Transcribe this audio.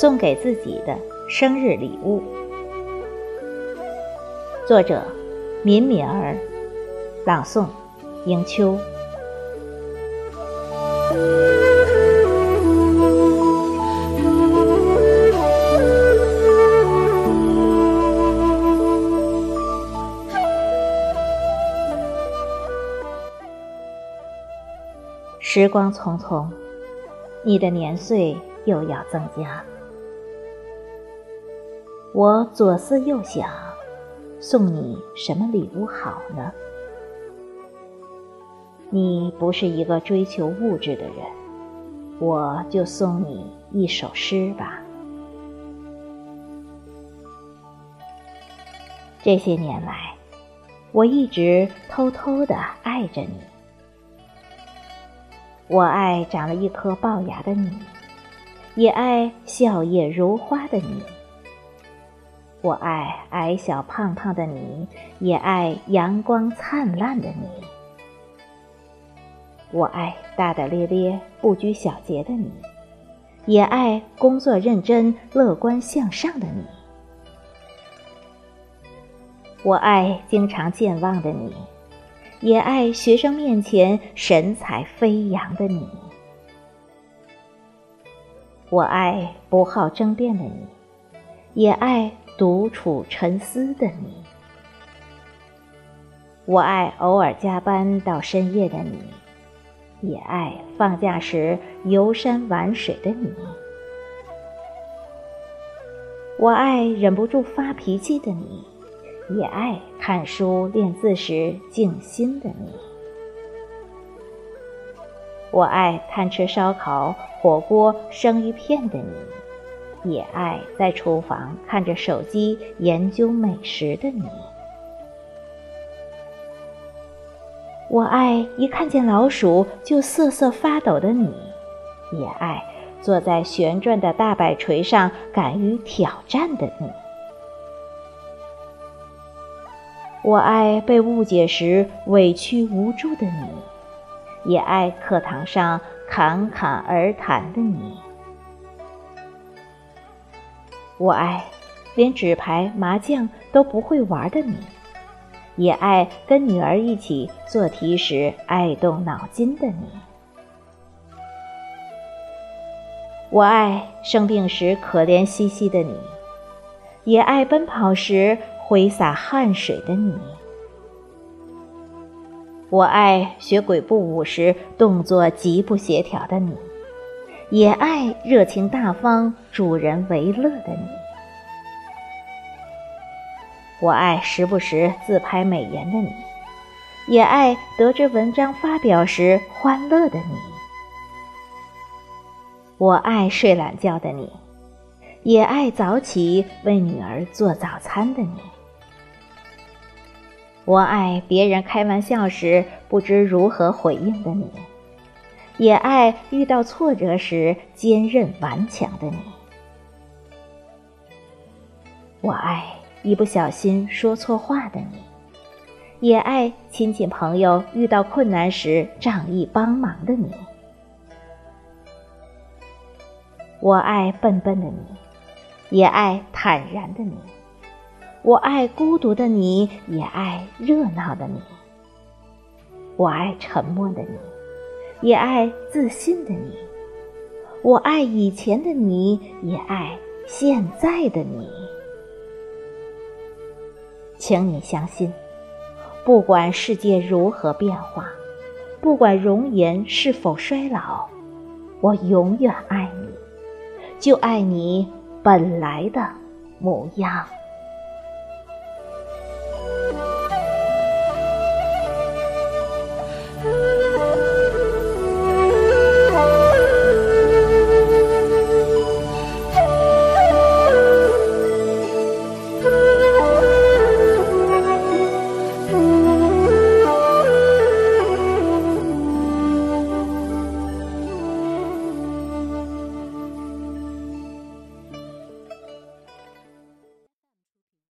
送给自己的生日礼物，作者：敏敏儿，朗诵：迎秋。时光匆匆，你的年岁又要增加。我左思右想，送你什么礼物好呢？你不是一个追求物质的人，我就送你一首诗吧。这些年来，我一直偷偷的爱着你。我爱长了一颗龅牙的你，也爱笑靥如花的你。我爱矮小胖胖的你，也爱阳光灿烂的你。我爱大大咧咧、不拘小节的你，也爱工作认真、乐观向上的你。我爱经常健忘的你，也爱学生面前神采飞扬的你。我爱不好争辩的你，也爱。独处沉思的你，我爱偶尔加班到深夜的你，也爱放假时游山玩水的你。我爱忍不住发脾气的你，也爱看书练字时静心的你。我爱贪吃烧烤、火锅、生鱼片的你。也爱在厨房看着手机研究美食的你，我爱一看见老鼠就瑟瑟发抖的你，也爱坐在旋转的大摆锤上敢于挑战的你。我爱被误解时委屈无助的你，也爱课堂上侃侃而谈的你。我爱连纸牌、麻将都不会玩的你，也爱跟女儿一起做题时爱动脑筋的你。我爱生病时可怜兮兮的你，也爱奔跑时挥洒汗水的你。我爱学鬼步舞时动作极不协调的你。也爱热情大方、助人为乐的你。我爱时不时自拍美颜的你，也爱得知文章发表时欢乐的你。我爱睡懒觉的你，也爱早起为女儿做早餐的你。我爱别人开玩笑时不知如何回应的你。也爱遇到挫折时坚韧顽强的你，我爱一不小心说错话的你，也爱亲戚朋友遇到困难时仗义帮忙的你。我爱笨笨的你，也爱坦然的你。我爱孤独的你，也爱热闹的你。我爱沉默的你。也爱自信的你，我爱以前的你，也爱现在的你。请你相信，不管世界如何变化，不管容颜是否衰老，我永远爱你，就爱你本来的模样。